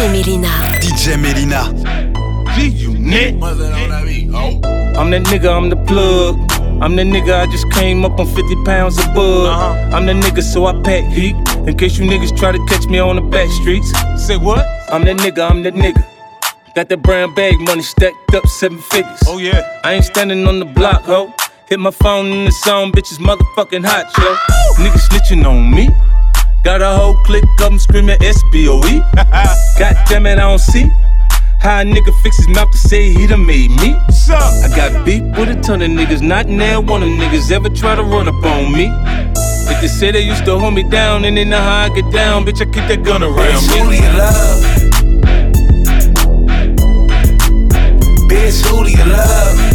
DJ Melyna. DJ Melyna. I'm that nigga, I'm the plug. I'm the nigga, I just came up on 50 pounds of bug. Uh-huh. I'm the nigga, so I pack heat. In case you niggas try to catch me on the back streets. Say what? I'm that nigga, I'm that nigga. Got that brown bag money stacked up seven figures. Oh yeah. I ain't standing on the block, ho. Hit my phone in the song, bitches motherfucking hot, yo. Niggas snitching on me. Got a whole clique of them screaming SBOE. God damn it, I don't see how a nigga fix his mouth to say he done made me. What's up? I got beef with a ton of niggas, not now one of niggas ever try to run up on me. If they say they used to hold me down and they know how I get down, bitch, I keep that gun around me. Who do you love? Bitch, who do you love?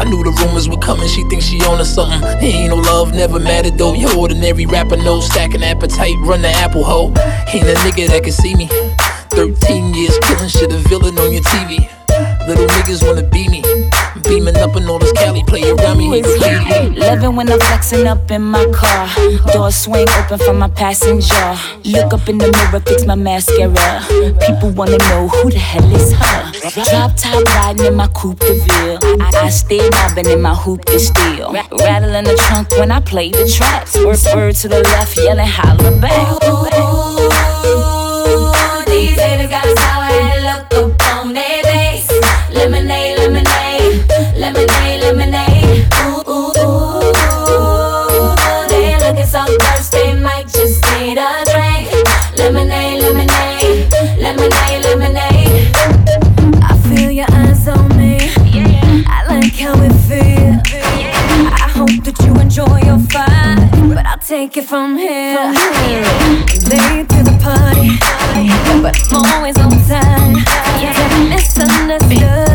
I knew the rumors were coming. She thinks she on to something. Ain't no love, never mattered though. Your ordinary rapper, no stacking appetite, run the apple hoe. Ain't a nigga that can see me. 13 years killing shit, a villain on your TV. Little niggas wanna be me. Beaming up in all this Cali, play around me. he graffiti. Loving when I'm flexing up in my car. Door swing open for my passenger. Look up in the mirror, fix my mascara. People wanna know who the hell is her. Drop top riding in my coupe de ville. I, I stay mobbing in my hoop de steel. Ra- Rattling the trunk when I play the tracks. Word, word to the left, yelling holla back. Oh, take it from here. Late to the party, but I'm always on time. Yeah, misunderstood,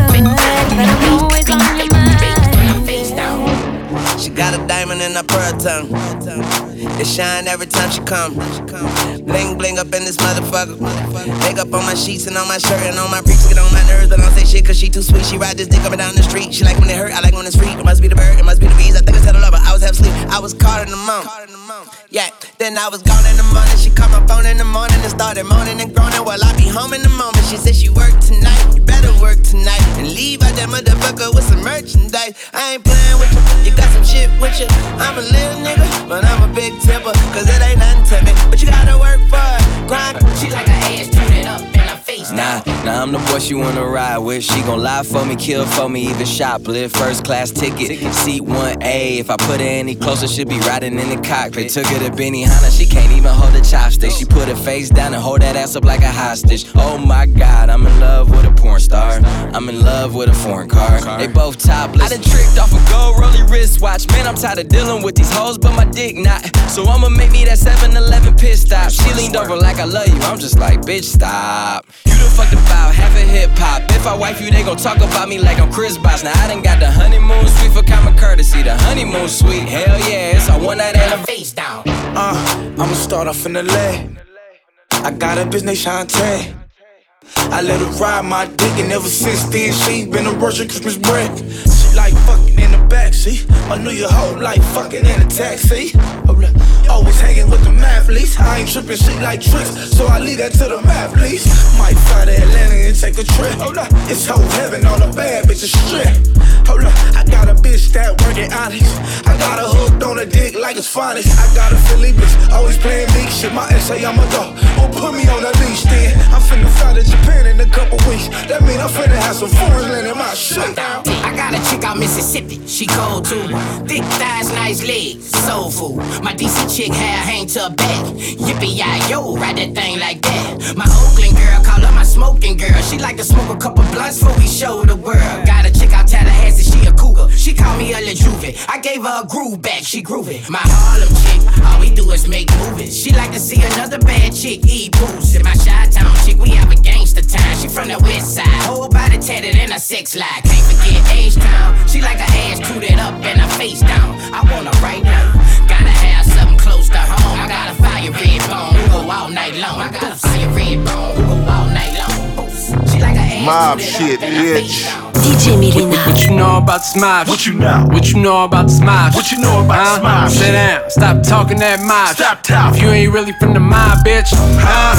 but I'm always on your mind. She got a diamond in her pearl tongue. It shine every time she come. Bling bling up in this motherfucker. Makeup on my sheets and on my shirt and on my freaks. Get on my nerves, but I don't say shit cause she too sweet. She ride this dick up and down the street. She like when it hurt, I like when it's free. It must be the bird, it must be the bees. I think it's the lover. I was half asleep. I was caught in the moment. Yeah, then I was gone in the morning. She called my phone in the morning and started moaning and groaning. Well, I be home in the moment. She said she worked tonight. You better work tonight and leave out that motherfucker with some merchandise. I ain't playing with you. You got some shit with you. I'm a little nigga, but I'm a big tipper. Cause it I'm the boy she wanna ride with. She gon' lie for me, kill for me, even shoplift. First class ticket, seat 1A. If I put her any closer, she'll be riding in the cockpit. Took her to Benihana, she can't even hold a chopstick. She put her face down and hold that ass up like a hostage. Oh my god, I'm in love with a porn star. I'm in love with a foreign car. They both topless. I done tricked off a gold rolly wristwatch. Man, I'm tired of dealing with these hoes, but my dick not. So I'ma make me that 7 Eleven pit stop. She leaned over like I love you. I'm just like, bitch, stop. You done fucked about half a hip hop. If I wife you, they gon' talk about me like I'm Chris Bosh. Now I done got the honeymoon suite for common courtesy. The honeymoon suite, hell yeah, it's a one night Her anniversary. face down. Uh, I'ma start off in the leg. I got a bitch named Shantae. I let her ride my dick, and ever since then she been a Russian Christmas bread. She like fucking in the backseat. I knew your whole life fucking in a taxi. Always hanging with the mathletes. I ain't tripping, shit like tricks, so I leave that to the mathletes. Might fly to Atlanta and take a trip. Hold up. It's whole heaven on a bad bitch a strip. Hold up. I got a bitch that working honest. I got her hooked on a dick like it's finest. I got a Philly bitch, always playing big shit. My ex say I'm a dog. Oh, put me on the leash then. I'm finna fly to Japan in a couple weeks. That mean I'm finna have some foreign land in my shit. I got a chick out Mississippi, she cold too. Thick thighs, nice legs, soul food. My DC chick hair hang to back. Yippee yi yo, ride that thing like that. My Oakland girl, call her my smoking girl. She like to smoke a couple blunts before we show the world. Got a chick out Tallahassee, she a cougar. She call me a Juve. I gave her a groove back, she grooving. My Harlem chick, all we do is make movies. She like to see another bad chick eat booze. And my Chi Town chick, we have a gangster time. She from the west side, whole body tatted in a sex lie. Can't forget H Town. She like her ass tooted up and her face down. I want her right now. Gotta have close to home. I got a fire red bone, we go all night long. I got a fire red bone, we go all night long. She like a mob shit, bitch. DJ Melyna. What, what you know about Smosh? What you know? What you know about Smosh? What you know about huh? Smosh? Sit down, stop talking that mosh. Stop talking. If you ain't really from the mob, bitch. Huh?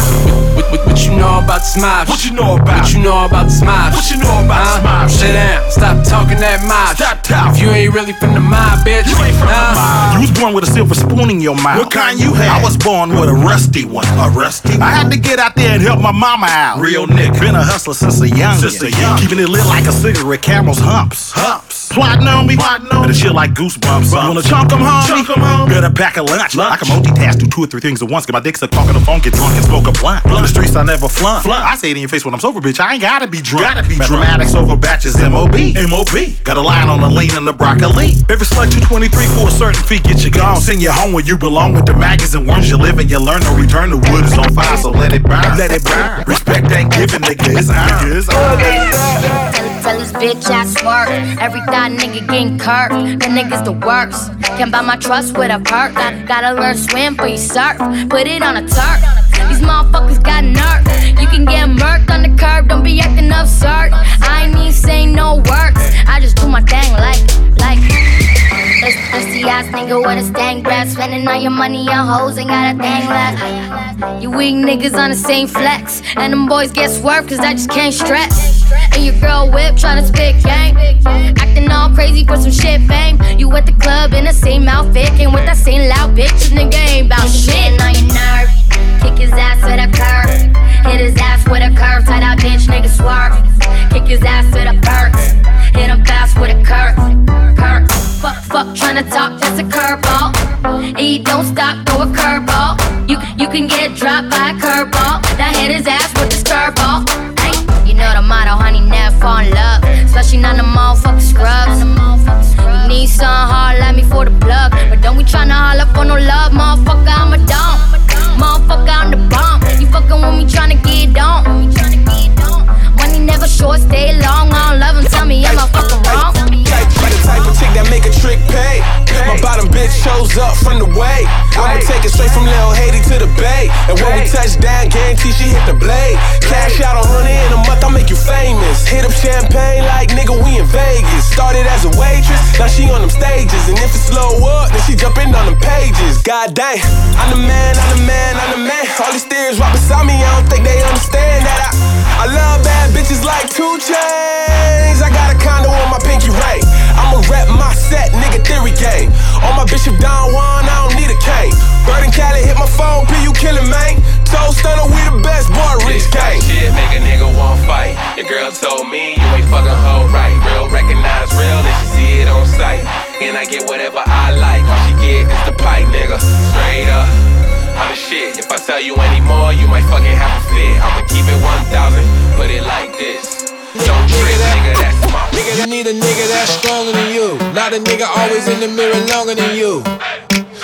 What, what, what you know about Smosh? What you know about? What you know about Smosh? What you know about huh? Smosh? Sit down, stop talking that mosh. Stop talking. If you ain't really from the mob, bitch. You ain't from huh? the mob. You was born with a silver spoon in your mouth. What kind you had? I was born with a rusty one. A rusty One. I had to get out there and help my mama out. Real nigga. Been a hustler since a young. Since a young. Keeping it lit like a cigarette, camels humps. Humps. Plotting on me. Plotting on Better me. shit like goosebumps. Bumps. You wanna chunk chunk 'em, homie? Chunk 'em, homie. Better pack a lunch. Lunch. I can multitask, do two or three things at once. Get my dick sucked, talk on the phone, get drunk and smoke a blunt. On the streets, I never flunk. Flunk. I say it in your face when I'm sober, bitch. I ain't gotta be drunk. Gotta be drunk. Mathematics over batches, MOB. MOB. Got a line on the lean and the broccoli. Every slut 223 for a certain fee, get you gone. Send you home where you belong with the maggots and worms you live and you learn. to return, the wood is on fire, so let it burn. Let it burn. Respect ain't given, nigga, it's earned. Nigga, it's earned. Tell, tell this bitch I smirk. Every thought nigga getting curved. The niggas the worst. Can't buy my trust with a perk. Got, gotta learn swim for you surf. Put it on a turf. These motherfuckers got nerve. You can get murked on the curb. Don't be acting absurd. I ain't even saying no words. I just do my thing like, like. This pussy ass nigga with a stank breath. Spending all your money on hoes, ain't got a thing left. You weak niggas on the same flex. And them boys get swerved cause I just can't stress. And your girl whip tryna spit game. Acting all crazy for some shit fame. You at the club in the same outfit. Came with that same loud bitch. This nigga ain't bout shit on your nerve. Kick his ass with a curve. Hit his ass with a curve. Tie that bitch nigga swerve. Kick his ass with a perk. Hit him fast with a curve. Curve. Fuck, fuck, tryna talk, that's a curveball. And you don't stop, throw a curveball. You, you can get dropped by a curveball. Now hit his ass with the skirball. Especially not the motherfucking scrubs. You need some hard, let me for the plug. But don't be tryna holler for no love, motherfucker, I'm a dumb. Motherfucker, I'm the bomb. You fucking with me tryna get on. Money never short, stay long. I don't love him, tell me am I fucking wrong? Type, type of chick that make a trick pay. My bottom bitch shows up from the way. I'ma take it straight from Lil Haiti to the Bay. And when we touch down, guarantee she hit the blade. Cash out on honey in a month, I'll make you famous. Hit up champagne like nigga, we in Vegas. Started as a waitress, now she on them stages. And if it slow up, then she jumping on them pages. God dang, I'm the man, I'm the man, I'm the man. All these steers right beside me, I don't think they understand that I, I love bad bitches like two chains. I got a condo on my pinky ring. I'ma rep my set, nigga theory game. On my Bishop Don Juan, I don't need a cane. Bird and Cali hit my phone, P, you killing, man. Toe stunner, we the best, boy, rich gang. Shit, make a nigga want fight. Your girl told me you ain't fucking hoe right. Real recognize real, and she see it on sight. And I get whatever I like. All she get is the pipe, nigga. Straight up. I'm the shit. If I tell you any more, you might fucking have to fit. I'ma keep it 1000, put it like this. Don't trip, nigga, that's my Nigga, you need a nigga that's stronger than you. Not a nigga always in the mirror longer than you.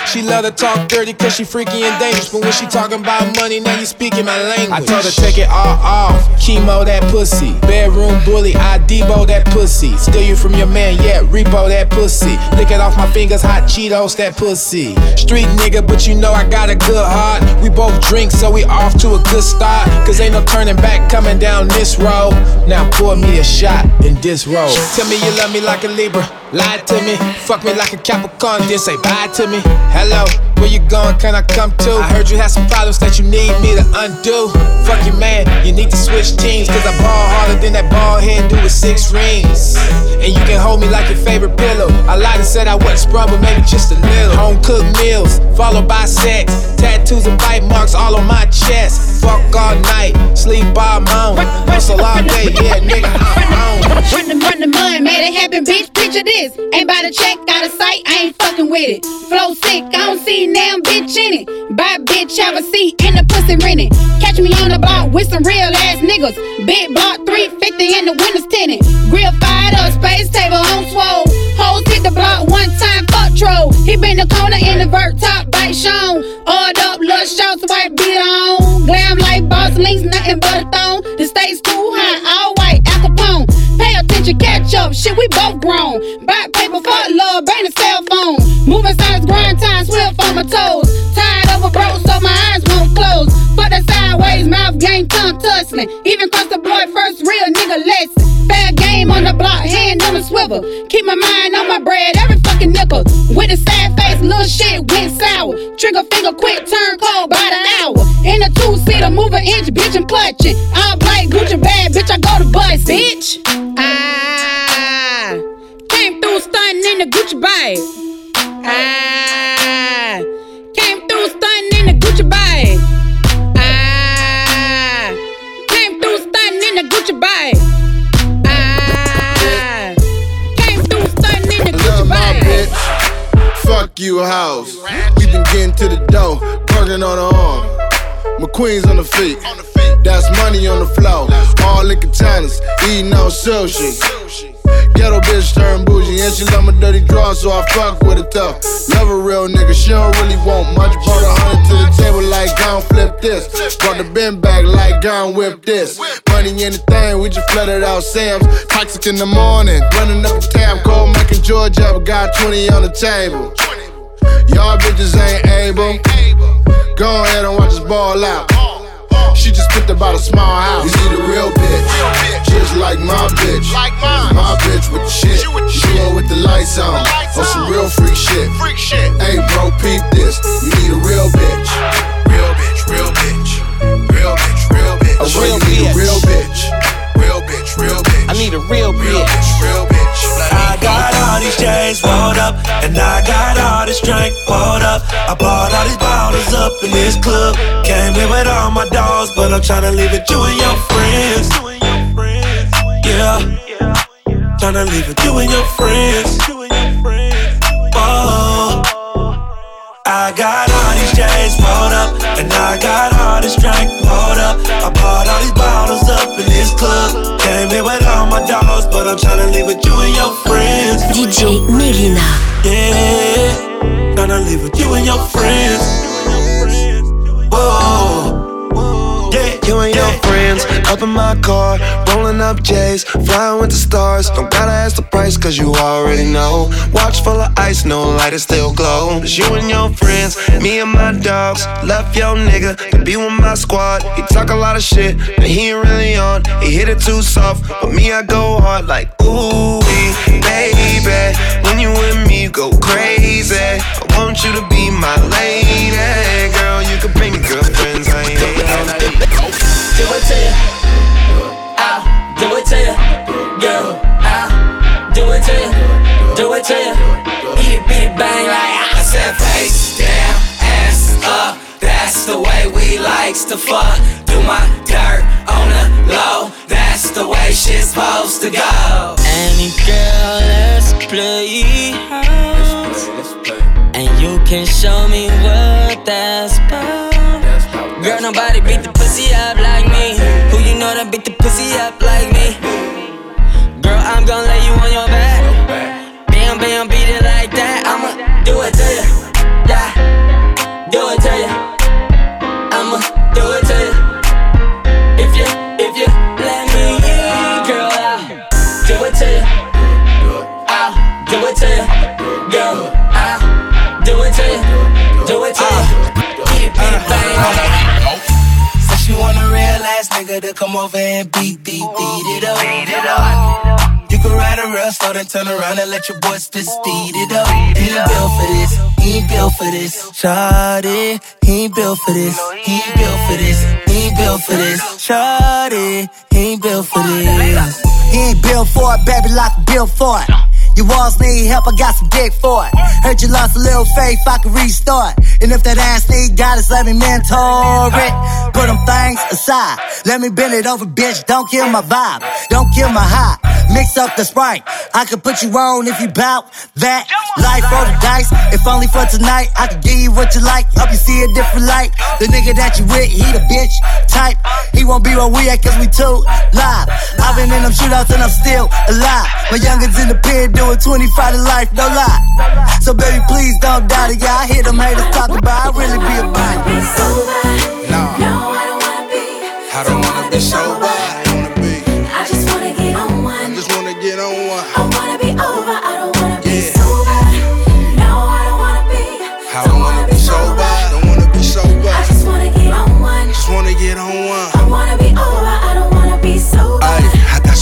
She love to talk dirty cause she freaky and dangerous. But when she talking about money, now you speaking my language. I told her take it all off. Chemo that pussy. Bedroom bully, I Debo that pussy. Steal you from your man, yeah, repo that pussy. Lick it off my fingers, hot Cheetos that pussy. Street nigga, but you know I got a good heart. We both drink, so we off to a good start. Cause ain't no turning back coming down this road. Now pour me a shot in this road. Tell me you love me like a Libra. Lie to me. Fuck me like a Capricorn, then say bye to me. Hello, where you going? Can I come too? I heard you had some problems that you need me to undo. Fuck you, man, you need to switch teams. Cause I ball harder than that ball head do with six rings. And you can hold me like your favorite pillow. I lied and said I wasn't sprung, but maybe just a little. Home cooked meals, followed by sex. Tattoos and bite marks all on my chest. Fuck all night, sleep all moan. Hustle all day, yeah, nigga, I'm on. Run the, run the mud, made it happen, bitch. Picture this. Ain't by the check, out of sight, I ain't fucking with it. Flow sick, I don't see damn bitch in it. Buy bitch, have a seat in the pussy rented. Catch me on the block with some real ass niggas. Big block 350 in the windows tinted. Grill fired up, space table on swole. Hoes hit the block one time, fuck troll. He been the corner in the vert top, bite shown. Oiled up, little shots, white beat on. Glam like boss links, nothing but a thong. The Pay attention, catch up, shit, we both grown. Back paper, fuck love, bring the cell phone. Moving silence, grind time, swift on my toes. his mouth game, tongue tussling. Even cross the boy first, real nigga lesson. Fair game on the block, hand on the swivel. Keep my mind on my bread, every fucking nickel. With a sad face, little shit went sour. Trigger finger quick, turn cold by the hour. In a two seater, move an inch, bitch, and clutch it. All black, Gucci bag, bitch, I go to bust, bitch. Ah, came through stunting in the Gucci bag. On her arm. McQueen's on the feet. That's money on the floor. All in containers, eating on sushi. Ghetto bitch turn bougie, and she love my dirty draw, so I fuck with it tough. Love a real nigga, she don't really want much. Brought a hundred to the table like, gon' flip this. Brought the bin back like, gon' whip this. Money anything, we just flooded out Sam's. Toxic in the morning, running up the tab, and George up, got 20 on the table. Y'all bitches ain't able. Go ahead and watch us ball out. She just picked about a small house. You need a real bitch, just like my bitch. My bitch with the shit. She go with the lights on, oh, on some real freak shit. Hey bro, peep this. You need a real bitch. Real bitch, real bitch, real bitch, real bitch. A real need bitch. a real bitch. Real bitch, real bitch. I need a real Real bitch. bitch, real bitch. I got all these chains rolled up, and I got all this drink poured up. I bought all these bottles up in this club. Came here with all my dogs, but I'm tryna leave it you and your friends. Yeah, tryna leave it you and your friends. Oh, I got all these chains rolled up, and I got all this drink poured up. I bought all these bottles up in this club. Came here with all my dogs, but I'm tryna leave with you and your friends. DJ Melyna. Yeah, tryna leave with you and your friends. Whoa, yeah, You and your friends up in my car, rolling up J's, flying with the stars. Don't gotta ask the price, cause you already know. Watch full of ice, no light, it still glow. It's you and your friends, me and my dogs. Left your nigga to be with my squad. He talk a lot of shit, but he ain't really on. He hit it too soft, but me, I go hard like, ooh, baby. When you with me, you go crazy. I want you to be my lady. Girl, you can bring your girlfriends, I ain't Do it to you. I'll do it to you. Girl, I'll do it to you. Do it to you. Eat it, beat it, bang like I said face down, ass up. That's the way we likes to fuck. Do my dirt on the low. That's the way shit's supposed to go. Any girl, let's play house. And can show me what that's about. Girl, nobody beat the pussy up like me. Who you know that beat the pussy up like me? Girl, I'm gonna lay you on your back. Bam, bam, beat it like that. I'ma Do it come over and beat, beat, beat oh, oh. it up. Beat it up. You can ride a real slow, then turn around and let your boy spit oh. speed it up. He ain't built for this, he ain't built for this. Shawty, he ain't built for this, he ain't built for this, he ain't built for this. Shawty, he ain't built for this. He ain't built for it, baby, like a built for it. Your walls need help, I got some dick for it. Heard you lost a little faith, I can restart. And if that ass need guidance, let me mentor it. Put them things aside. Let me bend it over, bitch. Don't kill my vibe. Don't kill my high. Mix up the sprite. I could put you on if you bout that. Life roll the dice. If only for tonight, I could give you what you like. Help you see a different light. The nigga that you with, he the bitch type. He won't be where we at cause we too live. I've been in them shootouts and I'm still alive. My youngins in the pen doing 25 to life, no lie. So baby, please don't doubt it. Yeah, I hear them haters talking about I really be about it. I don't wanna be sober.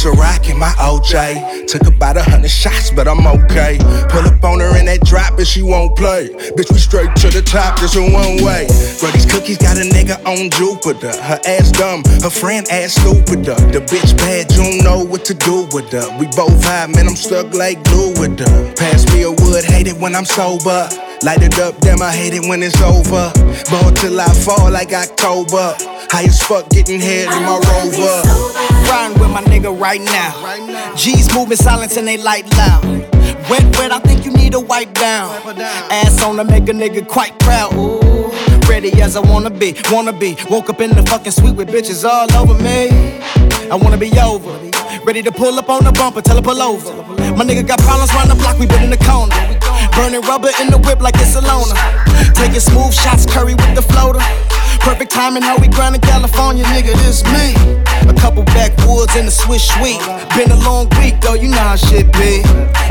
Ciroc in my OJ. Took about a hundred shots, but I'm okay. Pull up on her in that drop and she won't play. Bitch, we straight to the top, just in one way. Bro, these cookies got a nigga on Jupiter. Her ass dumb, her friend ass stupider. The bitch bad, you don't know what to do with her. We both high, man, I'm stuck like glue with her. Pass me a wood, hate it when I'm sober. Light it up, damn, I hate it when it's over. Ball till I fall like October. High as fuck, getting head in my rover. Riding with my nigga right now. G's moving silence and they light loud. Wet, wet, I think you need a wipe down. Ass on to make a nigga quite proud. Ooh, ready as I wanna be, wanna be. Woke up in the fucking suite with bitches all over me. I wanna be over. Ready to pull up on the bumper, tell her pull over. My nigga got problems round the block, we been in the corner. Burning rubber in the whip like it's a loner. Taking smooth shots, curry with the floater. Perfect timing, how we grind in California, nigga, this me. A couple backwoods in the Swiss suite. Been a long week, though, you know how shit be.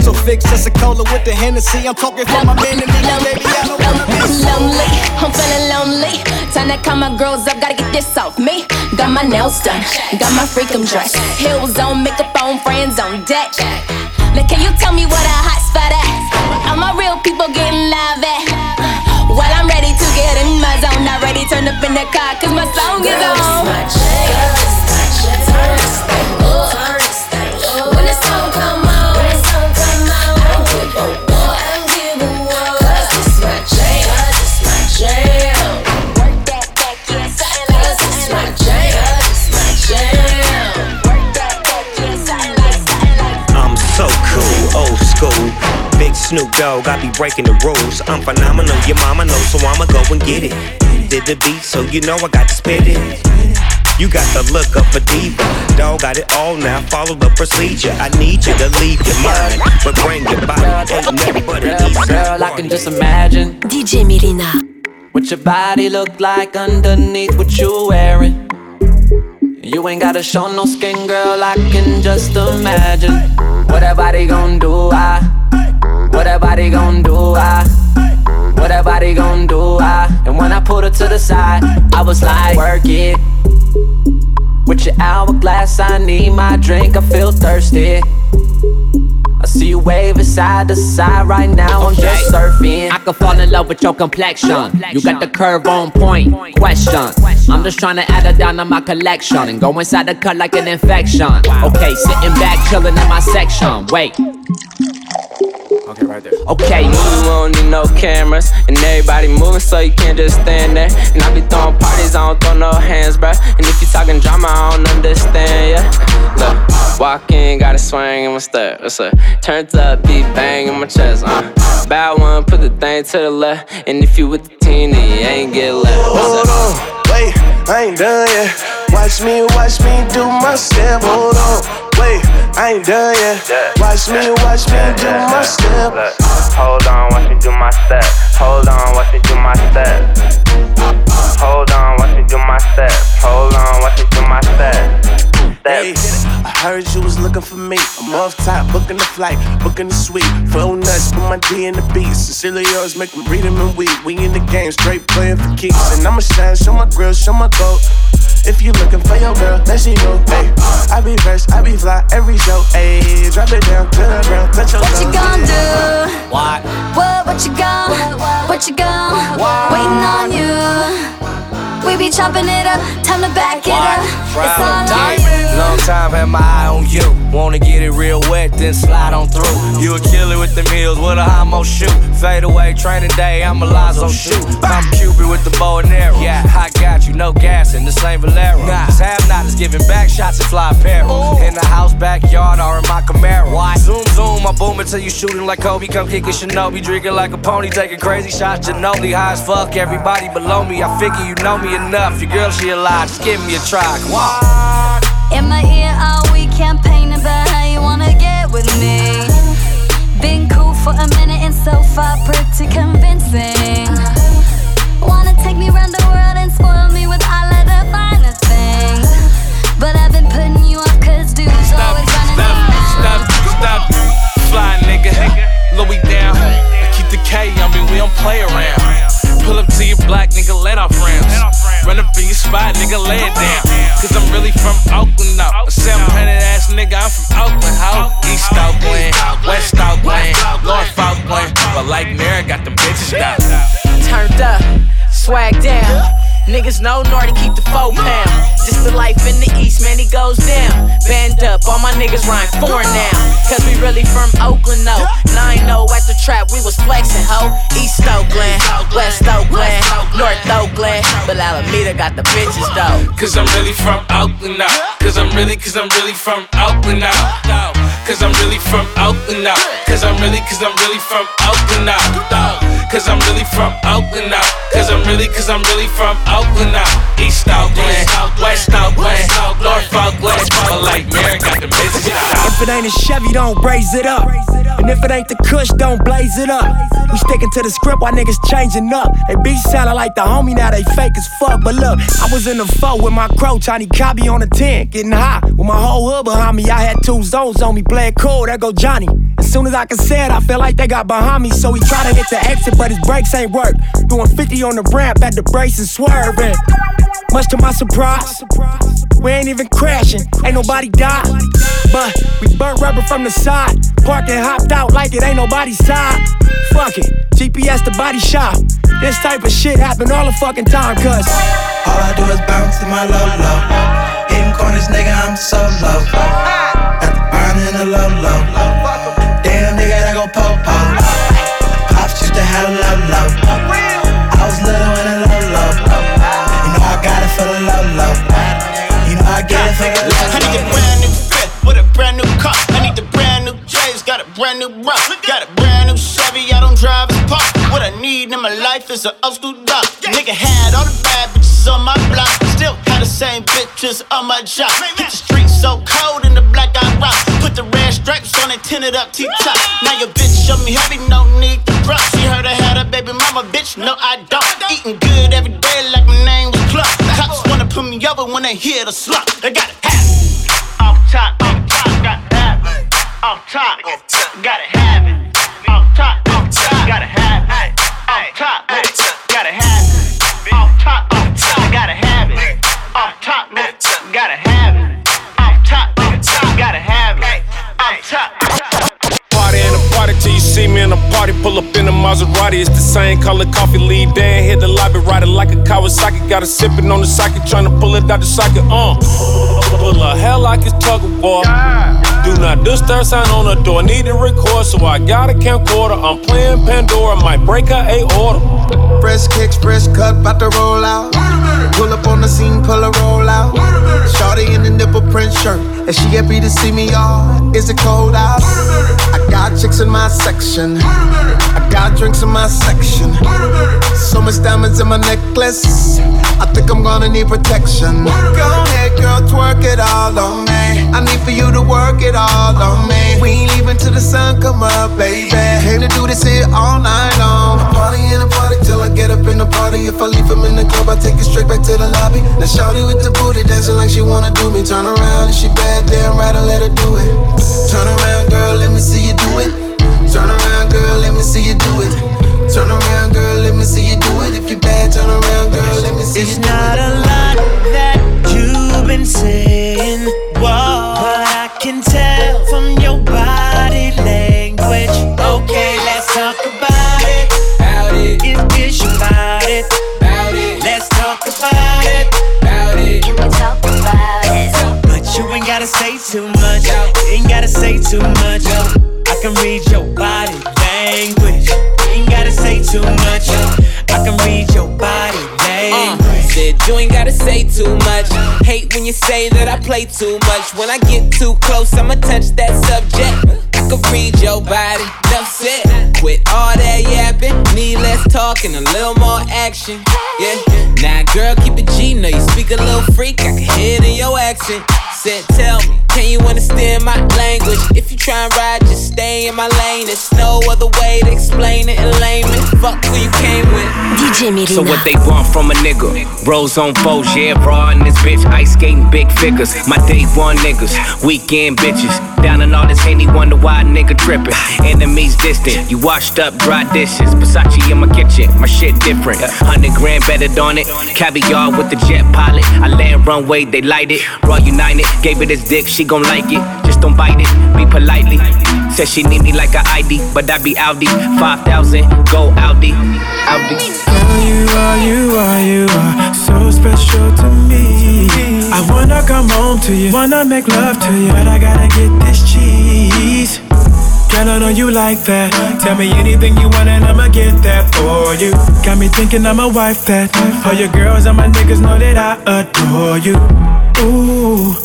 So fix us a cola with the Hennessy. I'm talking for my man and nigga, baby, I lonely. I'm feeling lonely. Time to call my girls up, gotta get this off me. Got my nails done, got my freakum dress. Heels on, makeup on, friends on deck. Now can you tell me what a hot spot at? All my real people getting live at. Turn up in the car, cause my song is on. When the song come on, when the song come on, I don't give a what, I don't give a what, cause this my jam, cause this my jam. Work that back, yeah, something like cause this my jam, cause this my jam. Work that back, yeah, something like, something like. I'm so cool, old school. Big Snoop Dogg, I be breaking the rules. I'm phenomenal, your mama knows, so I'ma go and get it. Did the beat, so you know I got to spit it. You got the look of a diva. Dog got it all now. Follow the procedure. I need you to leave your mind, but bring your body. Ain't nothing but an east Girl, I can just imagine DJ Melyna. what your body look like underneath what you wearing. You ain't gotta show no skin, girl. I can just imagine what that body gon' do. I, what that body gon' do. I, what that body gon' do. I, and when I put her to the side, I was like, work it. With your hourglass, I need my drink. I feel thirsty. I see you waving side to side right now. I'm just surfing. I could fall in love with your complexion. You got the curve on point. Question. I'm just trying to add it down to my collection and go inside the cut like an infection. Okay, sitting back, chilling in my section. Wait. Okay, right there. Okay. We won't need no cameras, and everybody moving, so you can't just stand there. And I be throwing parties, I don't throw no hands, bruh. And if you talking drama, I don't understand, yeah. Look, walk in, got a swing in my step. What's up? Turns up, beat bang in my chest, uh. Bad one, put the thing to the left. And if you with the team, then you ain't get left. Hold on, wait, I ain't done yet. Watch me, watch me do my step. Hold on, wait, I ain't done yet. Watch me, watch me do my step. Hold on, watch me do my step. Hold on, watch me do my step. Hold on, watch me do my step. Hold on, watch me do my step. Hey, I heard you was looking for me. I'm off top, booking the flight, booking the suite. Flow nuts, put my D in the beat. Sincerely yours, make me read them and weep. We in the game, straight playing for keeps. And I'ma shine, show my grill, show my gold. If you looking for your girl, let she know. Hey, I be fresh, I be fly every show. Hey, drop it down to the ground, touch your What you toes. gon' do? What? What, what you gon' what you gon' Waiting on you. We be chopping it up, time to back it up. It's all on you. Long time had my eye on you. Wanna get it real wet, then slide on through. You a killer with them heels, with a high mo shoot. Fade away, training day, I'm a Lazo shoot. I'm Cupid with the bow and arrow. Yeah, I got you, no gas in the same Valero. Nah, cause have not is giving back shots and fly apparel. In the house, backyard, or in my Camaro. Why? Zoom, zoom, I boom until you shooting like Kobe. Come kick it, Shinobi, drinking like a pony, taking crazy shots. Ginobili, high as fuck, everybody below me. I figure you know me enough. Your girl, she alive, just give me a try. Come on. In my ear all week, campaigning about how you wanna get with me. Been cool for a minute and so far pretty convincing. Wanna take me around the nigga lay it down. Cause I'm really from Oakland, no. A 700 ass nigga, I'm from Oakland, ho. East Oakland, West Oakland, North Oakland. But like Mary, got them bitches down. Turned up, swag down. Niggas know nor keep the four pound. Just the life in the all my niggas rhyme foreign now. Cause we really from Oakland, though. And I ain't know at the trap, we was flexing, ho. East Oakland, West Oakland, North Oakland. But Alameda got the bitches, though. Cause I'm really from Oakland now. Cause I'm really, cause I'm really from Oakland now. Cause I'm really from Oakland now. Cause I'm really, cause I'm really from Oakland now. Cause I'm really from Oakland now. Cause I'm really, cause I'm really from Oakland now. East Oakland, West Oakland, If it ain't a Chevy, don't raise it up. And if it ain't the Kush, don't blaze it up. We sticking to the script while niggas changing up. They be sounding like the homie, now they fake as fuck. But look, I was in the four with my crow, Tiny Cobby on the 10, getting high. With my whole hood behind me, I had two zones on me, playing cool, there go Johnny. As soon as I can say it, I feel like they got behind me. So he try to hit the exit, but his brakes ain't work. Doing 50 on the ramp at the brace and swerving. Much to my surprise, we ain't even crashing, ain't nobody died. But we burnt rubber from the side, parked and hopped out like it ain't nobody's side. Fuck it, GPS the body shop. This type of shit happen all the fucking time, cuz. All I do is bounce in my low low. Hitting corners, nigga, I'm so low. Got the burn in the low low. Damn, nigga, that go po po. Pops used to have low low. My an old school dog. Nigga had all the bad bitches on my block. Still had the same bitches on my job. Hit the streets so cold in the black I rock. Put the red stripes on it, tinted up T-top. A it's the same color coffee. Lead Dan, hit the lobby, riding like a Kawasaki. Got a sippin' on the socket, to pull it out the socket. Uh, pull a hell like it's tug of war. Do not disturb sign on the door. Need to record, so I got a camcorder. I'm playing Pandora, might break her a order. Fresh kicks, fresh cut, bout to roll out. Pull up on the scene, pull a roll out. Shorty in the nipple print shirt, and she happy to see me, y'all. Is it cold out? I got chicks in my section. Got drinks in my section. So much diamonds in my necklace. I think I'm gonna need protection. Go ahead, girl, twerk it all on me. I need for you to work it all on me. We ain't leaving till the sun come up, baby. Came to do this here all night long. Party in the party till I get up in the party. If I leave him in the club, I take it straight back to the lobby. Now shawty with the booty dancing like she wanna do me. Turn around and she bad, damn right, I let her do it. Turn around, girl, let me see you you say that I play too much. When I get too close, I'ma touch that subject. I can read your body, enough said. Quit all that yapping, need less talking, a little more action. Yeah, now girl, keep it G. Know you speak a little freak, I can hear it in your accent. Said, tell me, can you understand my language? If you try and ride, just stay in my lane. There's no other way to explain it in layman. Fuck who you came with. DJ Melyna. So what they want from a nigga? Rose on foes, yeah, raw in this bitch. Ice skating big figures. My day one niggas, weekend bitches. Down in all this Henny, wonder why a nigga trippin'. Enemies distant, you washed up dry dishes. Versace in my kitchen, my shit different. Hundred grand betted on it. Caviar with the jet pilot. I land runway, they light it. Raw United, gave it his dick, she gon' like it don't bite it. Be politely. Says she need me like a ID, but I be Audi. 5,000, go Audi. Audi. Girl, you are, you are, you are so special to me. I wanna come home to you, wanna make love to you, but I gotta get this cheese. Girl, I know you like that. Tell me anything you want and I'ma get that for you. Got me thinking I'm a wife that. All your girls and my niggas know that I adore you. Ooh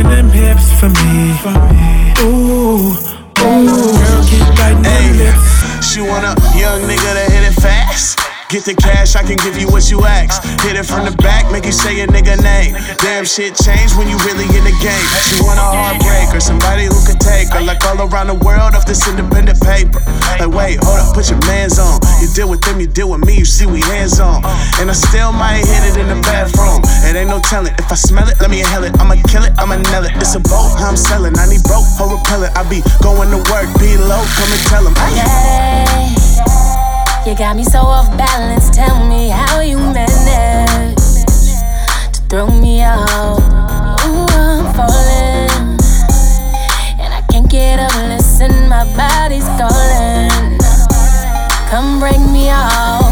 shaking them hips for me. Ooh, ooh, girl, keep biting them lips. She want a young nigga to hit it fast. Get the cash, I can give you what you ask. Hit it from the back, make you say a nigga name. Damn shit change when you really in the game. She want a heartbreaker, somebody who could take her. Like all around the world off this independent paper. Like, wait, hold up, put your mans on. You deal with them, you deal with me, you see we hands on. And I still might hit it in the bathroom. It ain't no telling. If I smell it, let me inhale it. I'ma kill it, I'ma nail it. It's a boat, I'm selling. I need broke, her repellent. I be going to work, be low, come and tell them. Hey, you got me so off balance. Tell me how you manage to throw me out. Ooh, I'm falling, and I can't get up. Listen, my body's calling. Come break me out.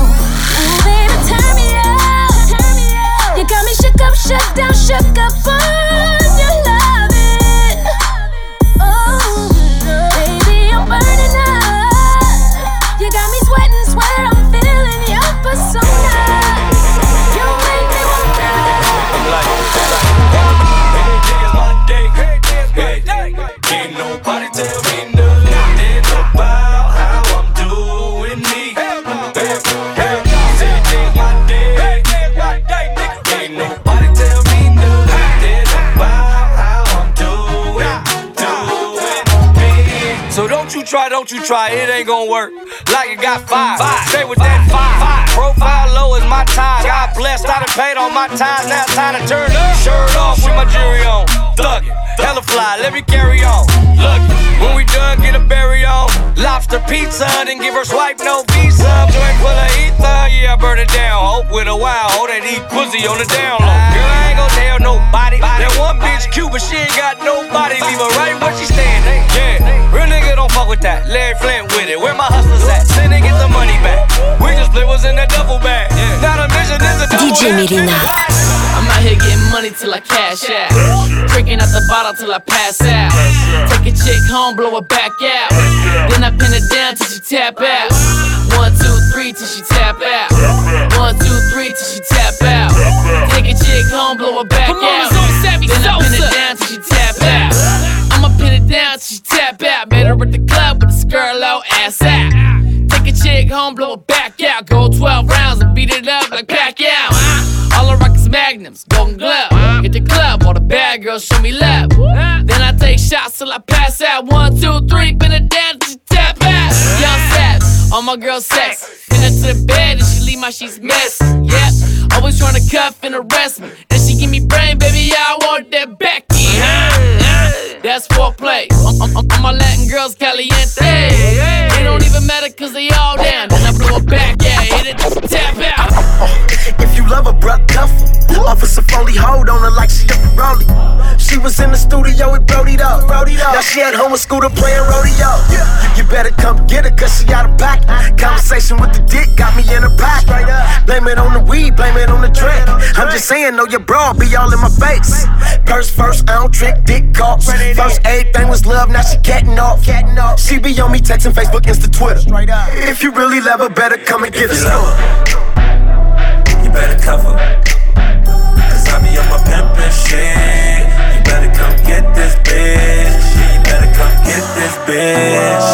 Try, don't you try, it uh-huh. ain't gonna work. Like it got five. five. Stay with that five. five. Profile low is my time. God blessed, I done paid all my time. Now it's time to turn up. Shirt off with my jury on. Thug it. Hella fly, let me carry on. Look, when we done, get a berry on. Lobster pizza, then give her swipe no visa. Joint full of ether, Oh, yeah, I burn it down. Hope with a wild, hoe that eat pussy on the down low. Girl, I ain't gon' tell nobody. That one bitch cute, but she ain't got nobody. Leave her right where she standing. Yeah, real nigga don't fuck with that. Larry Flynt with it. Where my hustlers at? Send and get the money back. We just split was in that double bag. Not a mission, this a double DJ bag. Melyna. I'm out here getting money till I cash out. Drinking out the bottle till I pass out. Take a chick home, blow her back out. Then I pin it down till she tap out. One, two, three till she tap out. One, two, three till she tap out. Take a chick home, blow her back Come out. Zone Savvy Then I pin it down till she tap out. I'ma pin it down till she tap out. Met her at the club with a girl low ass out. Take a chick home, blow her back out. Go 12 rounds and beat it up like Pacquiao. All I rock is magnums, golden glove. Hit the club, all the bad girls show me love. Then I take shots till I pass out. One, two, three, pin it down till she all my girls sex. Pin her to the bed and she leave my sheets mess. Yep, always trying to cuff and arrest me. Then she give me brain, baby, yeah, I want that Becky. Huh? That's foreplay. I'm my Latin girls caliente. It don't even matter cause they all down. Then I blow it back, yeah, hit it, tap out. Oh, If you love her, bruh, cuff her. Officer Foley, hold on her like she a Broly. She was in the studio with Brody. Brody Now she at home with Scooter playing rodeo. You better come get her cause she out of pocket. Conversation with the dick got me in her pocket. Blame it on the weed, blame it on the drink. I'm just saying, know your bra be all in my face. Purse first, I don't trick dick calls. First everything was love, now she catting off. She be on me texting Facebook, Insta, Twitter. If you really love her, better come and get her. You better cover. Cause I be on my pimpin' shit. You better come get this bitch. You better come get this bitch.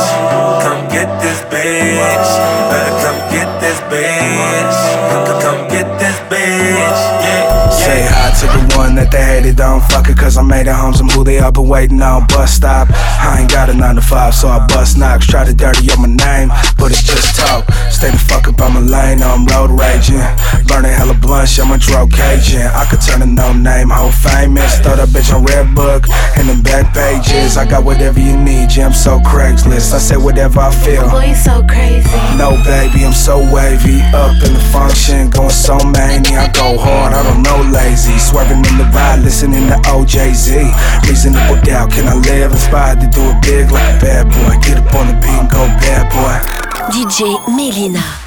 Come get this bitch. You better come get this bitch. Come, come get this bitch. Yeah. Say hi to the one that they hated on. Fuck it, cause I made it home. Some who they all been waiting on. Bus stop. I ain't got a 9 to 5, so I bust knocks. Try to dirty up my name, but it's just talk. Stay the fuck up on my lane, I'm road raging. Burning hella blunts, I'm a drug Cajun. I could turn a no name, whole famous. Throw that bitch on Red Book and the back pages. I got whatever you need, yeah, I'm so Craigslist. I say whatever I feel. Boy, you so crazy. No, baby, I'm so wavy. Up in the function, going so many. I go hard, I don't know lazy. Swerving in the ride, listening to OJZ. Reasonable doubt, can I live inspired to do it big like a bad boy? Get up on the beat and go bad boy. DJ Melyna.